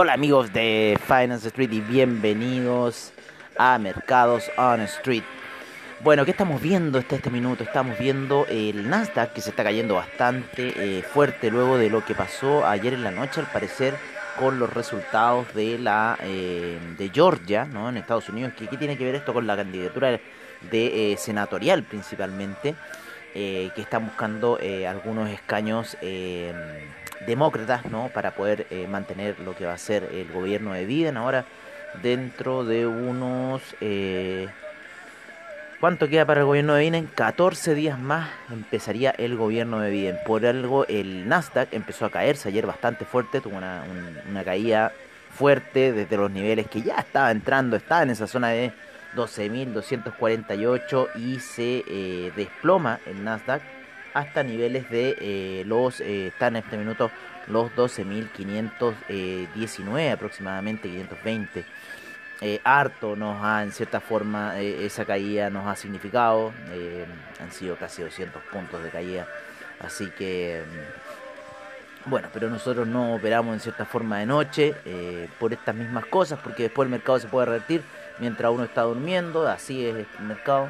Hola amigos de Finance Street y bienvenidos a Mercados on Street. Bueno, ¿qué estamos viendo este minuto? Estamos viendo el Nasdaq que se está cayendo bastante eh, fuerte luego de lo que pasó ayer en la noche, al parecer, con los resultados de la eh, de Georgia, ¿no? En Estados Unidos. ¿Qué, tiene que ver esto con la candidatura de eh, senatorial principalmente? que están buscando algunos escaños demócratas, ¿no? Para poder eh, mantener lo que va a ser el gobierno de Biden ahora dentro de unos... eh, ¿Cuánto queda para el gobierno de Biden? 14 días más empezaría el gobierno de Biden. Por algo el Nasdaq empezó a caerse ayer bastante fuerte, tuvo una, un- una caída fuerte desde los niveles que ya estaba entrando, estaba en esa zona de 12.248 y se eh, desploma el Nasdaq hasta niveles de eh, los, eh, está en este minuto los 12.519 aproximadamente, 520 eh, harto nos ha, en cierta forma, esa caída nos ha significado. han sido casi 200 puntos de caída. Así que, mm, bueno, pero nosotros no operamos en cierta forma de noche por estas mismas cosas, porque después el mercado se puede revertir mientras uno está durmiendo. Así es el mercado.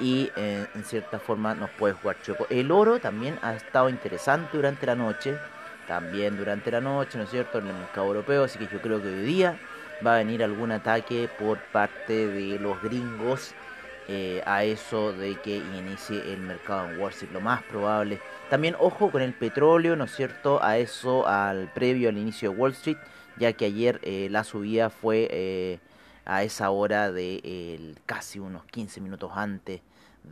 Y eh, en cierta forma nos puede jugar choco. El oro también ha estado interesante durante la noche. También durante la noche, ¿no es cierto? En el mercado europeo. Así que yo creo que hoy día va a venir algún ataque por parte de los gringos eh, a eso de que inicie el mercado en Wall Street, lo más probable. También ojo con el petróleo, ¿no es cierto? A eso, al previo al inicio de Wall Street, ya que ayer eh, la subida fue a esa hora de casi unos 15 minutos antes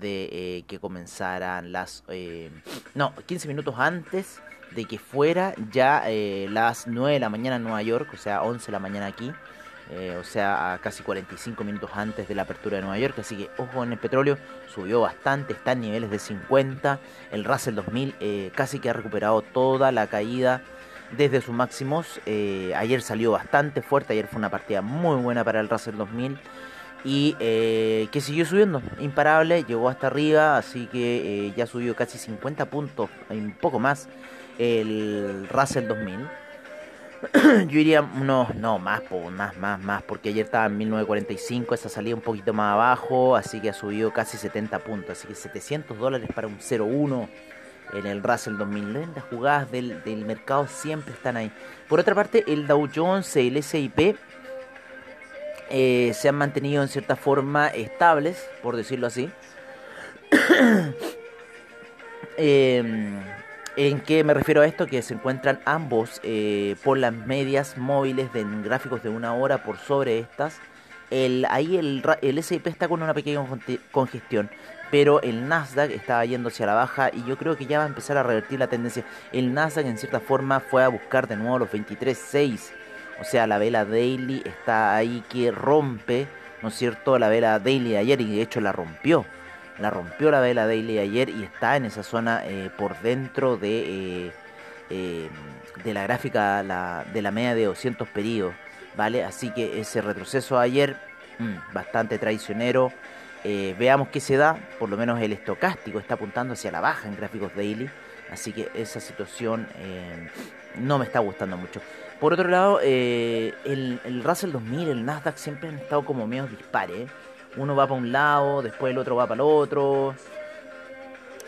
de eh, que comenzaran las... eh, no, 15 minutos antes de que fuera ya eh, las 9 de la mañana en Nueva York, o sea, 11 de la mañana aquí, o sea, a casi 45 minutos antes de la apertura de Nueva York, así que ojo en el petróleo, subió bastante, está en niveles de 50, el Russell 2000 eh, casi que ha recuperado toda la caída desde sus máximos, ayer salió bastante fuerte, ayer fue una partida muy buena para el Russell 2000 y eh, que siguió subiendo, imparable, llegó hasta arriba, así que eh, ya subió casi 50 puntos, un poco más, el Russell 2000. Yo iría, no, no, más, más, más, más, porque ayer estaba en 1945, esa salía un poquito más abajo, así que ha subido casi 70 puntos, así que 700 dólares para un 0-1 en el Russell 2000. Las jugadas del, del mercado siempre están ahí. Por otra parte, el Dow Jones el S&P eh, se han mantenido en cierta forma estables, por decirlo así. Em, ¿En qué me refiero a esto? Que se encuentran ambos eh, por las medias móviles de gráficos de una hora por sobre estas. El, ahí el, el S&P está con una pequeña conge- congestión, pero el Nasdaq está yendo hacia la baja y yo creo que ya va a empezar a revertir la tendencia. El Nasdaq en cierta forma fue a buscar de nuevo los 23.6, o sea, la vela daily está ahí que rompe, ¿no es cierto? La vela daily de ayer y de hecho la rompió la rompió la vela daily ayer y está en esa zona eh, por dentro de, eh, eh, de la gráfica de la media de 200 periodos, ¿vale? Así que ese retroceso ayer, mm, bastante traicionero. Veamos qué se da, por lo menos el estocástico está apuntando hacia la baja en gráficos daily, así que esa situación no me está gustando mucho. Por otro lado, eh, el, el Russell 2000, el Nasdaq siempre han estado como medio dispares. Uno va para un lado, después el otro va para el otro.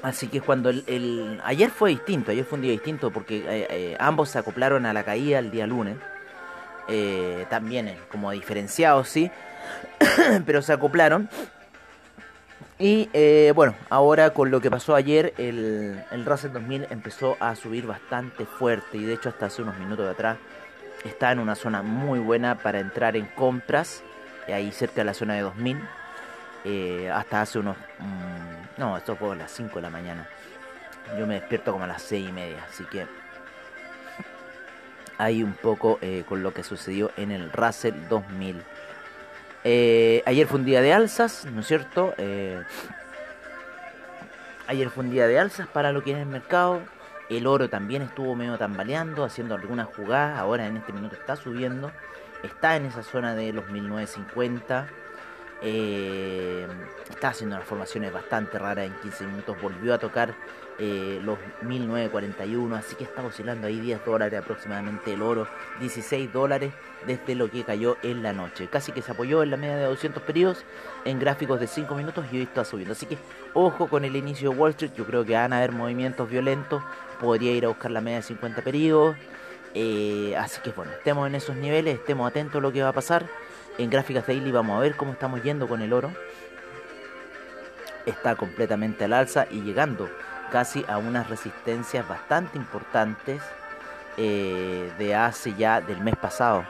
Así que cuando el, el- ayer fue distinto, ayer fue un día distinto porque eh, eh, ambos se acoplaron a la caída el día lunes. Eh, también como diferenciados, sí, pero se acoplaron. Y eh, bueno, ahora con lo que pasó ayer, el, el Russell 2000 empezó a subir bastante fuerte y de hecho hasta hace unos minutos de atrás está en una zona muy buena para entrar en compras, eh, ahí cerca de la zona de 2000, eh, hasta hace unos... mm, no, esto fue a las 5 de la mañana. Yo me despierto como a las 6 y media, así que ahí un poco eh, con lo que sucedió en el Russell 2000. Eh, ayer fue un día de alzas, ¿no es cierto? Eh, ayer fue un día de alzas para lo que es el mercado. El oro también estuvo medio tambaleando, haciendo algunas jugadas. Ahora en este minuto está subiendo. Está en esa zona de los 1950. Eh, está haciendo unas formaciones bastante raras en 15 minutos. Volvió a tocar eh, los 1941. Así que está oscilando ahí 10 dólares aproximadamente el oro. 16 dólares desde lo que cayó en la noche. Casi que se apoyó en la media de 200 periodos en gráficos de 5 minutos y hoy está subiendo. Así que ojo con el inicio de Wall Street. Yo creo que van a haber movimientos violentos. Podría ir a buscar la media de 50 periodos. Eh, así que bueno, estemos en esos niveles, estemos atentos a lo que va a pasar. En gráficas daily vamos a ver cómo estamos yendo con el oro. Está completamente al alza y llegando casi a unas resistencias bastante importantes eh, de hace ya del mes pasado.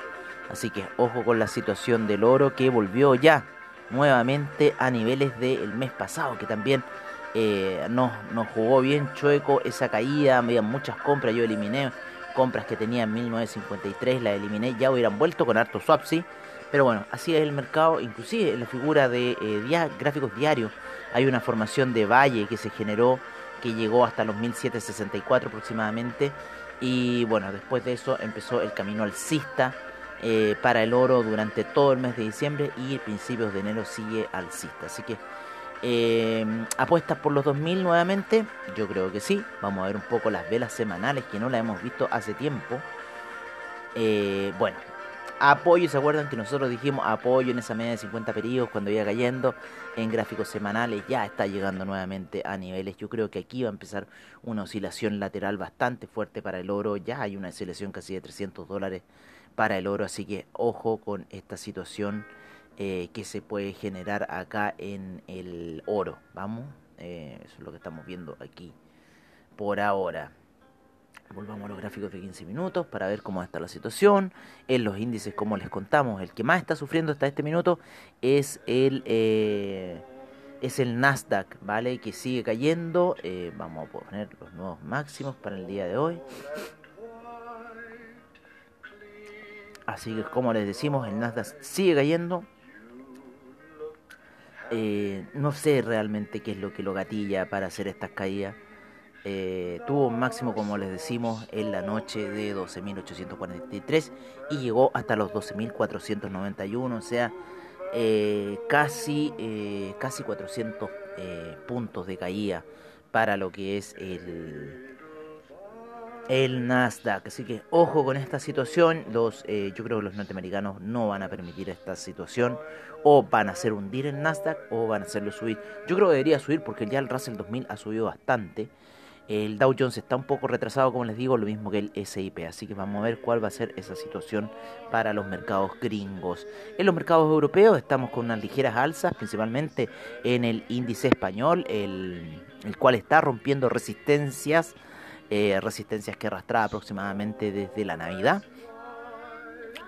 Así que ojo con la situación del oro que volvió ya nuevamente a niveles del mes pasado, que también eh, nos, nos jugó bien chueco esa caída, había muchas compras, yo eliminé compras que tenía en 1953, las eliminé, ya hubieran vuelto con harto swap, sí, pero bueno, así es el mercado, inclusive en la figura de eh, gráficos diarios hay una formación de valle que se generó, que llegó hasta los 1764 aproximadamente, y bueno, después de eso empezó el camino alcista eh, para el oro durante todo el mes de diciembre y principios de enero sigue alcista, así que eh, apuestas por los 2000 nuevamente, yo creo que sí. Vamos a ver un poco las velas semanales que no las hemos visto hace tiempo. Eh, bueno, apoyo, ¿se acuerdan que nosotros dijimos apoyo en esa media de 50 periodos cuando iba cayendo en gráficos semanales? Ya está llegando nuevamente a niveles. Yo creo que aquí va a empezar una oscilación lateral bastante fuerte para el oro. Ya hay una oscilación casi de 300 dólares para el oro, así que ojo con esta situación eh, que se puede generar acá en el oro. Vamos, eh, eso es lo que estamos viendo aquí por ahora. Volvamos a los gráficos de 15 minutos para ver cómo está la situación. En los índices, como les contamos, el que más está sufriendo hasta este minuto es el eh, es el Nasdaq, ¿vale? Que sigue cayendo. Eh, vamos a poner los nuevos máximos para el día de hoy. Así que como les decimos, el Nasdaq sigue cayendo. Eh, no sé realmente qué es lo que lo gatilla para hacer estas caídas. Eh, tuvo un máximo, como les decimos, en la noche de 12.843 y llegó hasta los 12.491, o sea, eh, casi, eh, casi 400 eh, puntos de caída para lo que es el, el Nasdaq. Así que ojo con esta situación. Los, eh, yo creo que los norteamericanos no van a permitir esta situación. O van a hacer hundir el Nasdaq o van a hacerlo subir. Yo creo que debería subir porque ya el Russell 2000 ha subido bastante. El Dow Jones está un poco retrasado, como les digo, lo mismo que el SIP. Así que vamos a ver cuál va a ser esa situación para los mercados gringos. En los mercados europeos estamos con unas ligeras alzas, principalmente en el índice español, el, cual está rompiendo resistencias eh, resistencias que arrastraba aproximadamente desde la Navidad.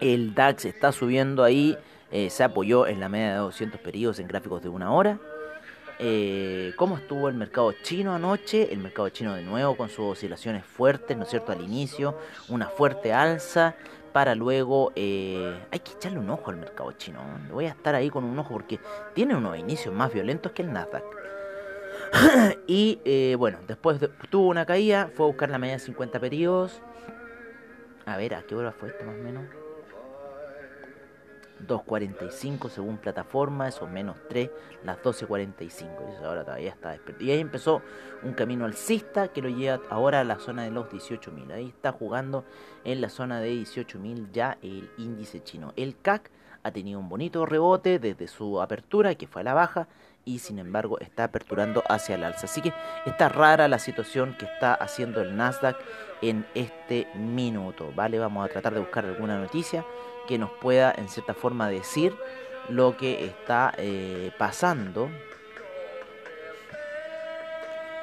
El DAX está subiendo ahí, eh, se apoyó en la media de 200 periodos en gráficos de una hora. Eh, ¿Cómo estuvo el mercado chino anoche? El mercado chino de nuevo con sus oscilaciones fuertes, ¿no es cierto? Al inicio, una fuerte alza para luego... eh, hay que echarle un ojo al mercado chino. ¿no? Voy a estar ahí con un ojo porque tiene unos inicios más violentos que el Nasdaq. y eh, bueno, después de- tuvo una caída, fue a buscar la media de 50 periodos. A ver, ¿a qué hora fue esto más o menos? 2.45 según plataforma, eso menos 3, las 12.45. Y eso ahora todavía está despierto. Y ahí empezó un camino alcista que lo lleva ahora a la zona de los 18.000. Ahí está jugando en la zona de 18.000 ya el índice chino. El CAC ha tenido un bonito rebote desde su apertura, que fue a la baja, y sin embargo está aperturando hacia el alza. Así que está rara la situación que está haciendo el Nasdaq en este minuto, ¿vale? Vamos a tratar de buscar alguna noticia que nos pueda en cierta forma decir lo que está eh, pasando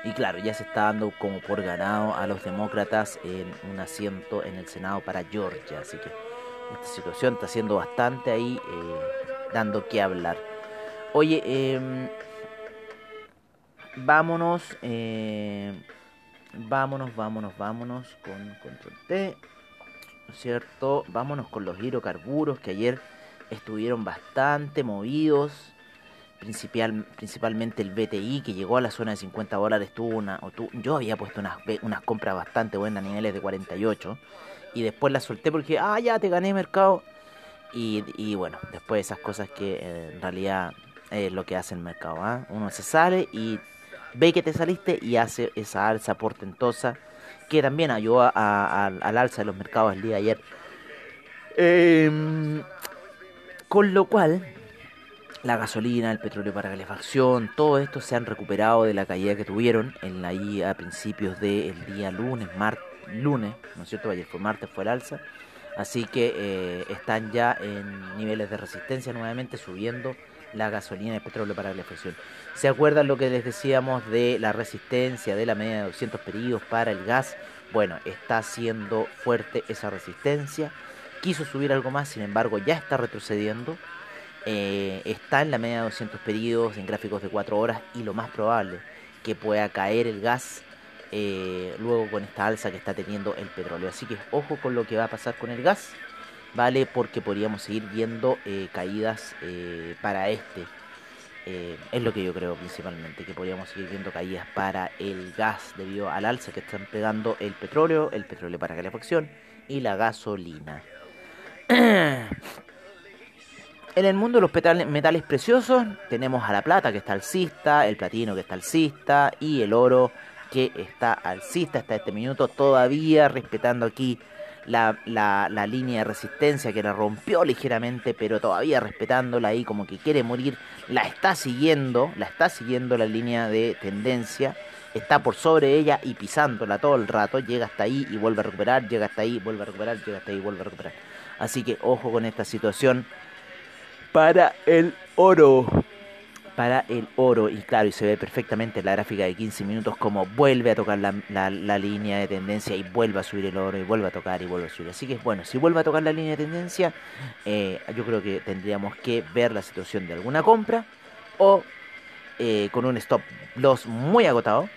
Y claro, ya se está dando como por ganado a los demócratas en un asiento en el Senado para Georgia. Así que esta situación está siendo bastante ahí eh, dando que hablar. Oye, eh, vámonos, eh, vámonos, vámonos, vámonos con control T, ¿no es cierto? Vámonos con los hidrocarburos que ayer estuvieron bastante movidos. Principal, principalmente el BTI que llegó a la zona de 50 dólares tuvo una o yo había puesto unas, unas compras bastante buenas a niveles de 48 y después las solté porque ah ya te gané mercado y, y bueno después esas cosas que eh, en realidad es lo que hace el mercado ¿ah? uno se sale y ve que te saliste y hace esa alza portentosa que también ayudó a, al alza de los mercados el día de ayer eh, con lo cual la gasolina, el petróleo para calefacción, todo esto se han recuperado de la caída que tuvieron en la I a principios del día lunes, lunes, ¿no es cierto? Ayer fue martes, fue el alza. Así que eh, están ya en niveles de resistencia nuevamente subiendo la gasolina y el petróleo para calefacción. ¿Se acuerdan lo que les decíamos de la resistencia de la media de 200 periodos para el gas? Bueno, está siendo fuerte esa resistencia. Quiso subir algo más, sin embargo ya está retrocediendo eh, está en la media de 200 pedidos en gráficos de 4 horas y lo más probable que pueda caer el gas eh, luego con esta alza que está teniendo el petróleo. Así que ojo con lo que va a pasar con el gas, ¿vale? Porque podríamos seguir viendo eh, caídas eh, para este. Eh, es lo que yo creo principalmente, que podríamos seguir viendo caídas para el gas debido al alza que están pegando el petróleo, el petróleo para calefacción y la gasolina. En el mundo de los metales preciosos tenemos a la plata que está alcista, el platino que está alcista y el oro que está alcista hasta este minuto, todavía respetando aquí la, la- línea de resistencia que la rompió ligeramente, pero todavía respetándola ahí como que quiere morir, la está siguiendo, la está siguiendo la línea de tendencia, está por sobre ella y pisándola todo el rato, llega hasta ahí y vuelve a recuperar, llega hasta ahí, vuelve a recuperar, llega hasta ahí vuelve a recuperar. Así que ojo con esta situación para el oro. Para el oro. Y claro, y se ve perfectamente en la gráfica de 15 minutos como vuelve a tocar la, la- línea de tendencia y vuelve a subir el oro y vuelve a tocar y vuelve a subir. Así que bueno, si vuelve a tocar la línea de tendencia, eh, yo creo que tendríamos que ver la situación de alguna compra o eh, con un stop loss muy agotado.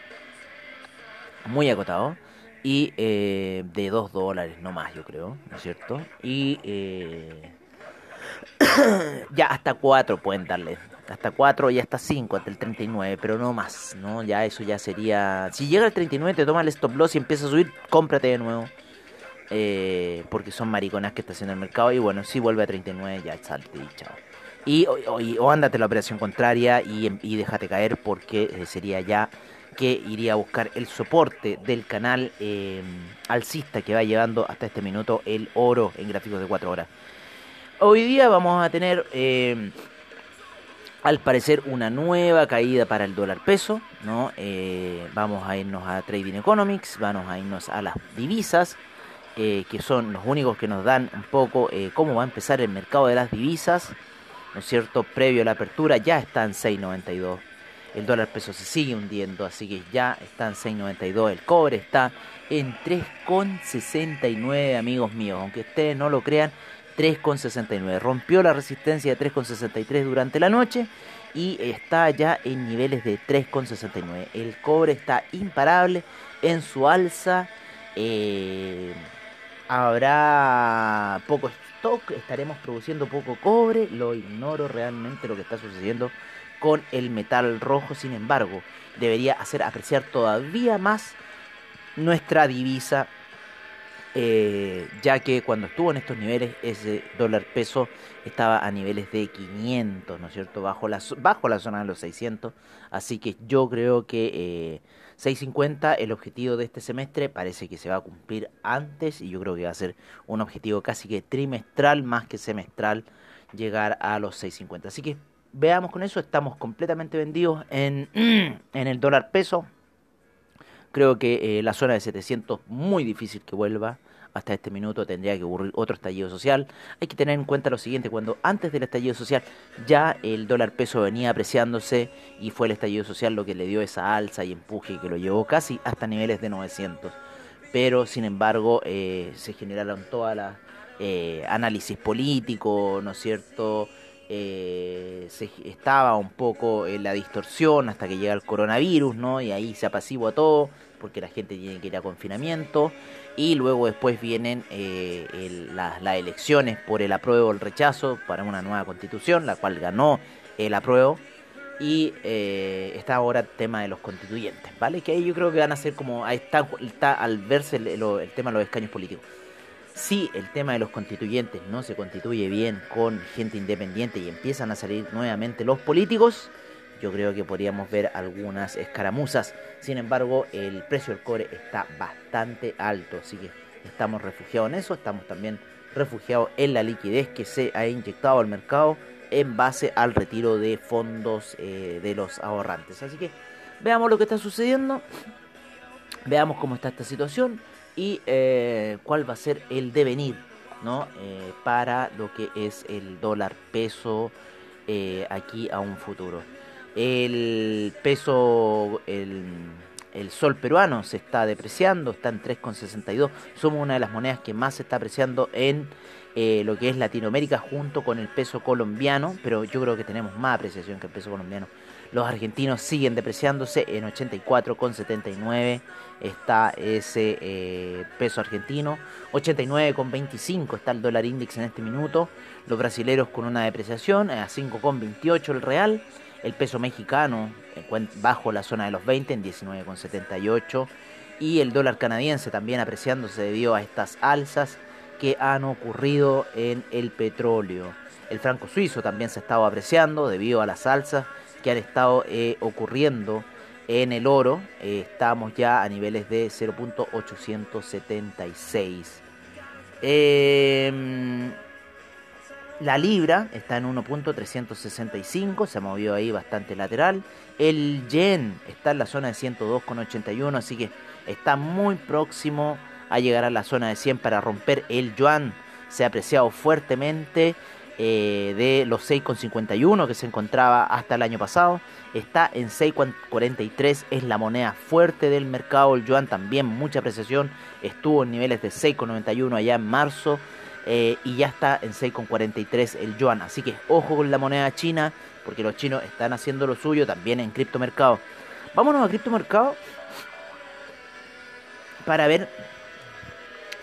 Muy agotado. Y eh, de 2 dólares, no más, yo creo, ¿no es cierto? Y eh, ya hasta 4 pueden darle. Hasta 4 y hasta 5, hasta el 39, pero no más, ¿no? Ya eso ya sería... Si llega al 39, te toma el stop loss y empieza a subir, cómprate de nuevo. Eh, porque son mariconas que está haciendo el mercado. Y bueno, si vuelve a 39, ya salte y chao. Y, o, y- o la operación contraria y, em- déjate caer porque eh, sería ya que iría a buscar el soporte del canal eh, alcista que va llevando hasta este minuto el oro en gráficos de 4 horas. Hoy día vamos a tener, eh, al parecer, una nueva caída para el dólar peso, ¿no? Eh, vamos a irnos a Trading Economics, vamos a irnos a las divisas, eh, que son los únicos que nos dan un poco eh, cómo va a empezar el mercado de las divisas, ¿no es cierto? Previo a la apertura ya está en 6.92. El dólar peso se sigue hundiendo, así que ya está en 6.92. El cobre está en 3.69, amigos míos. Aunque ustedes no lo crean, 3.69. Rompió la resistencia de 3.63 durante la noche y está ya en niveles de 3.69. El cobre está imparable en su alza. Eh, habrá poco stock, estaremos produciendo poco cobre. Lo ignoro realmente lo que está sucediendo con el metal rojo. Sin embargo, debería hacer apreciar todavía más nuestra divisa eh, ya que cuando estuvo en estos niveles ese dólar peso estaba a niveles de 500, ¿no es cierto? Bajo la, bajo la zona de los 600, así que yo creo que eh, 650 el objetivo de este semestre parece que se va a cumplir antes y yo creo que va a ser un objetivo casi que trimestral más que semestral llegar a los 650. Así que veamos con eso, estamos completamente vendidos en, en el dólar peso. Creo que eh, la zona de 700 muy difícil que vuelva hasta este minuto tendría que ocurrir otro estallido social. Hay que tener en cuenta lo siguiente, cuando antes del estallido social ya el dólar peso venía apreciándose y fue el estallido social lo que le dio esa alza y empuje que lo llevó casi hasta niveles de 900. Pero sin embargo eh, se generaron todas las eh, análisis político, ¿no es cierto? Eh, se estaba un poco en la distorsión hasta que llega el coronavirus, ¿no? Y ahí se apacigua todo, porque la gente tiene que ir a confinamiento. Y luego después vienen eh, las elecciones por el apruebo o el rechazo para una nueva constitución, la cual ganó el apruebo. Y eh, está ahora el tema de los constituyentes, ¿vale? Que ahí yo creo que van a ser como, ahí está, al verse el, el tema de los escaños políticos. Si el tema de los constituyentes no se constituye bien con gente independiente y empiezan a salir nuevamente los políticos, yo creo que podríamos ver algunas escaramuzas. Sin embargo, el precio del cobre está bastante alto, así que estamos refugiados en eso, estamos también refugiados en la liquidez que se ha inyectado al mercado en base al retiro de fondos eh, de los ahorrantes. Así que veamos lo que está sucediendo, veamos cómo está esta situación y eh, cuál va a ser el devenir ¿no? Eh, para lo que es el dólar peso aquí a un futuro. El peso, el, sol peruano se está depreciando, está en 3,62. Somos una de las monedas que más se está apreciando en eh, lo que es Latinoamérica junto con el peso colombiano, pero yo creo que tenemos más apreciación que el peso colombiano. Los argentinos siguen depreciándose en 84,79 está ese eh, peso argentino, 89,25 está el dólar índice en este minuto, los brasileros con una depreciación a 5,28 el real, el peso mexicano eh, bajo la zona de los 20 en 19,78 y el dólar canadiense también apreciándose debido a estas alzas que han ocurrido en el petróleo. El franco suizo también se ha estado apreciando debido a las alzas que han estado eh, ocurriendo en el oro. Eh, estamos ya a niveles de 0.876. Eh, la libra está en 1.365, se ha movido ahí bastante lateral. El yen está en la zona de 102,81, así que está muy próximo a llegar a la zona de 100 para romper el yuan. Se ha apreciado fuertemente eh, de los 6,51 que se encontraba hasta el año pasado. Está en 6,43, es la moneda fuerte del mercado. El yuan también mucha apreciación. Estuvo en niveles de 6,91 allá en marzo. Eh, y ya está en 6,43 el yuan. Así que ojo con la moneda china, porque los chinos están haciendo lo suyo también en criptomercado. Vámonos a criptomercado para ver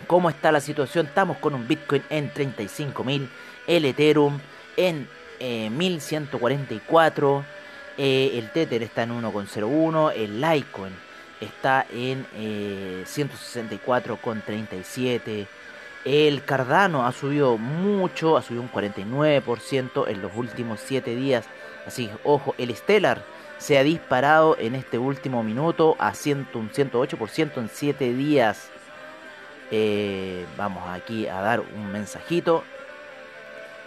cómo está la situación. Estamos con un Bitcoin en 35.000, el Ethereum en eh, 1144, eh, el Tether está en 1,01, el Litecoin está en eh, 164,37. El Cardano ha subido mucho, ha subido un 49% en los últimos 7 días. Así ojo, el Stellar se ha disparado en este último minuto a 100, un 108% en 7 días. Eh, vamos aquí a dar un mensajito,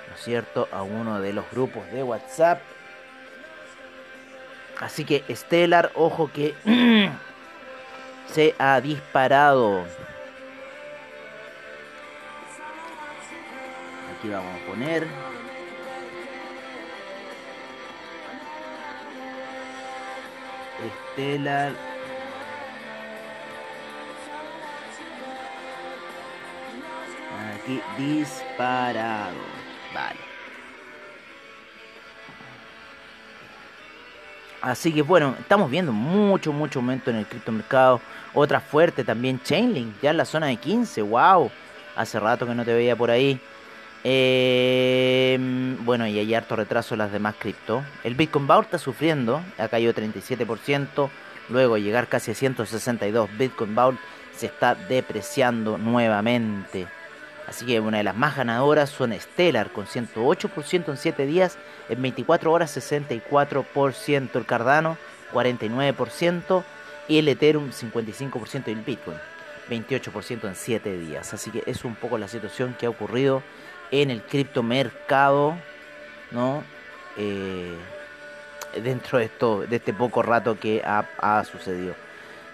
¿no es cierto?, a uno de los grupos de WhatsApp. Así que Stellar, ojo que se ha disparado. Aquí vamos a poner. Stellar. Aquí disparado. Vale. Así que bueno, estamos viendo mucho, mucho aumento en el criptomercado. Otra fuerte también, Chainlink, ya en la zona de 15. ¡Wow! Hace rato que no te veía por ahí. Eh, bueno, y hay harto retraso en las demás cripto. El Bitcoin Vault está sufriendo, ha caído 37%. Luego llegar casi a 162 Bitcoin Vault se está depreciando nuevamente. Así que una de las más ganadoras son Stellar con 108% en 7 días, en 24 horas 64%, el Cardano 49% y el Ethereum 55% y el Bitcoin 28% en 7 días. Así que es un poco la situación que ha ocurrido en el criptomercado, ¿no? Eh, dentro de esto, de este poco rato que ha, sucedido.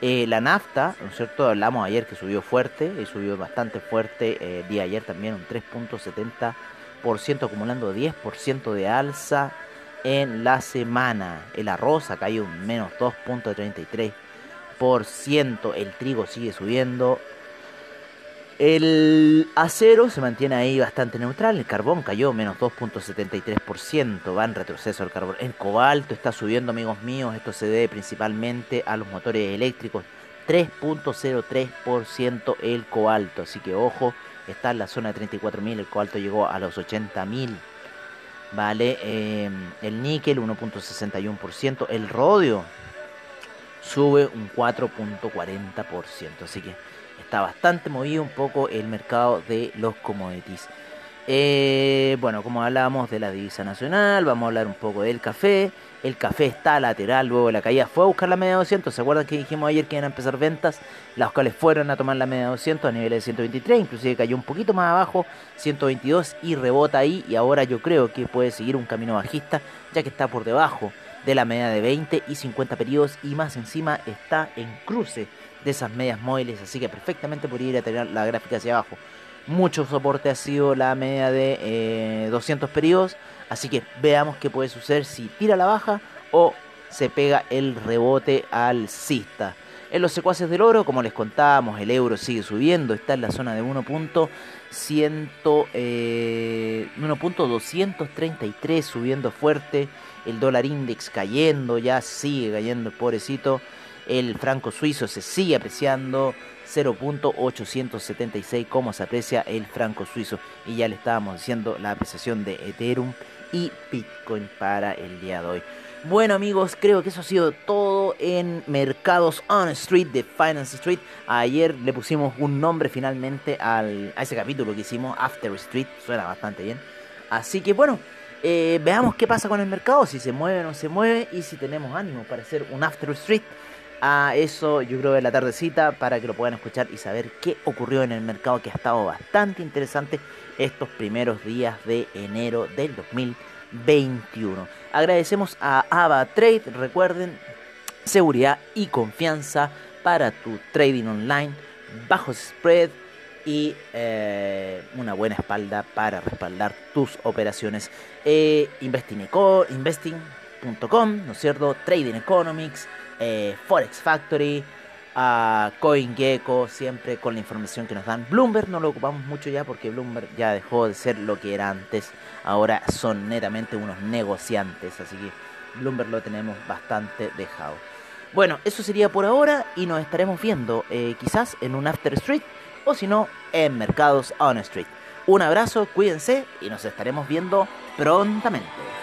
Eh, la nafta, ¿no cierto? Hablamos ayer que subió fuerte, y subió bastante fuerte. eh, el día ayer también un 3.70%, acumulando 10% de alza en la semana. El arroz ha caído un menos 2.33%. El trigo sigue subiendo. El acero se mantiene ahí bastante neutral. El carbón cayó menos 2.73%. Va en retroceso el carbón. El cobalto está subiendo, amigos míos. Esto se debe principalmente a los motores eléctricos. 3.03% el cobalto. Así que ojo, está en la zona de 34.000. El cobalto llegó a los 80.000. Vale, eh, el níquel 1.61%. El rodio sube un 4.40%. Así que está bastante movido un poco el mercado de los commodities. Eh, bueno, como hablábamos de la divisa nacional, vamos a hablar un poco del café. El café está lateral, luego de la caída fue a buscar la media de 200. ¿Se acuerdan que dijimos ayer que iban a empezar ventas? Las cuales fueron a tomar la media de 200 a niveles de 123, inclusive cayó un poquito más abajo, 122 y rebota ahí. Y ahora yo creo que puede seguir un camino bajista, ya que está por debajo de la media de 20 y 50 periodos y más encima está en cruce de esas medias móviles, así que perfectamente podría ir a tener la gráfica hacia abajo. Mucho soporte ha sido la media de eh, 200 periodos, así que veamos qué puede suceder si tira la baja o se pega el rebote alcista. En los secuaces del oro, como les contábamos, el euro sigue subiendo, está en la zona de 1.100, eh, 1.233 subiendo fuerte, el dólar index cayendo, ya sigue cayendo el pobrecito. El franco suizo se sigue apreciando 0.876 como se aprecia el franco suizo. Y ya le estábamos diciendo la apreciación de Ethereum y Bitcoin para el día de hoy. Bueno amigos, creo que eso ha sido todo en Mercados on Street de Finance Street. Ayer le pusimos un nombre finalmente al, a ese capítulo que hicimos, After Street, suena bastante bien. Así que bueno, eh, veamos qué pasa con el mercado, si se mueve o no se mueve y si tenemos ánimo para hacer un After Street a eso yo creo en la tardecita para que lo puedan escuchar y saber qué ocurrió en el mercado que ha estado bastante interesante estos primeros días de enero del 2021. Agradecemos a Ava Trade, recuerden, seguridad y confianza para tu trading online, bajos spread y eh, una buena espalda para respaldar tus operaciones. Eh, investing.com, ¿no es cierto? Trading Economics eh, Forex Factory, a CoinGecko, siempre con la información que nos dan. Bloomberg no lo ocupamos mucho ya porque Bloomberg ya dejó de ser lo que era antes. Ahora son netamente unos negociantes, así que Bloomberg lo tenemos bastante dejado. Bueno, eso sería por ahora y nos estaremos viendo eh, quizás en un After Street o si no en Mercados On Street. Un abrazo, cuídense y nos estaremos viendo prontamente.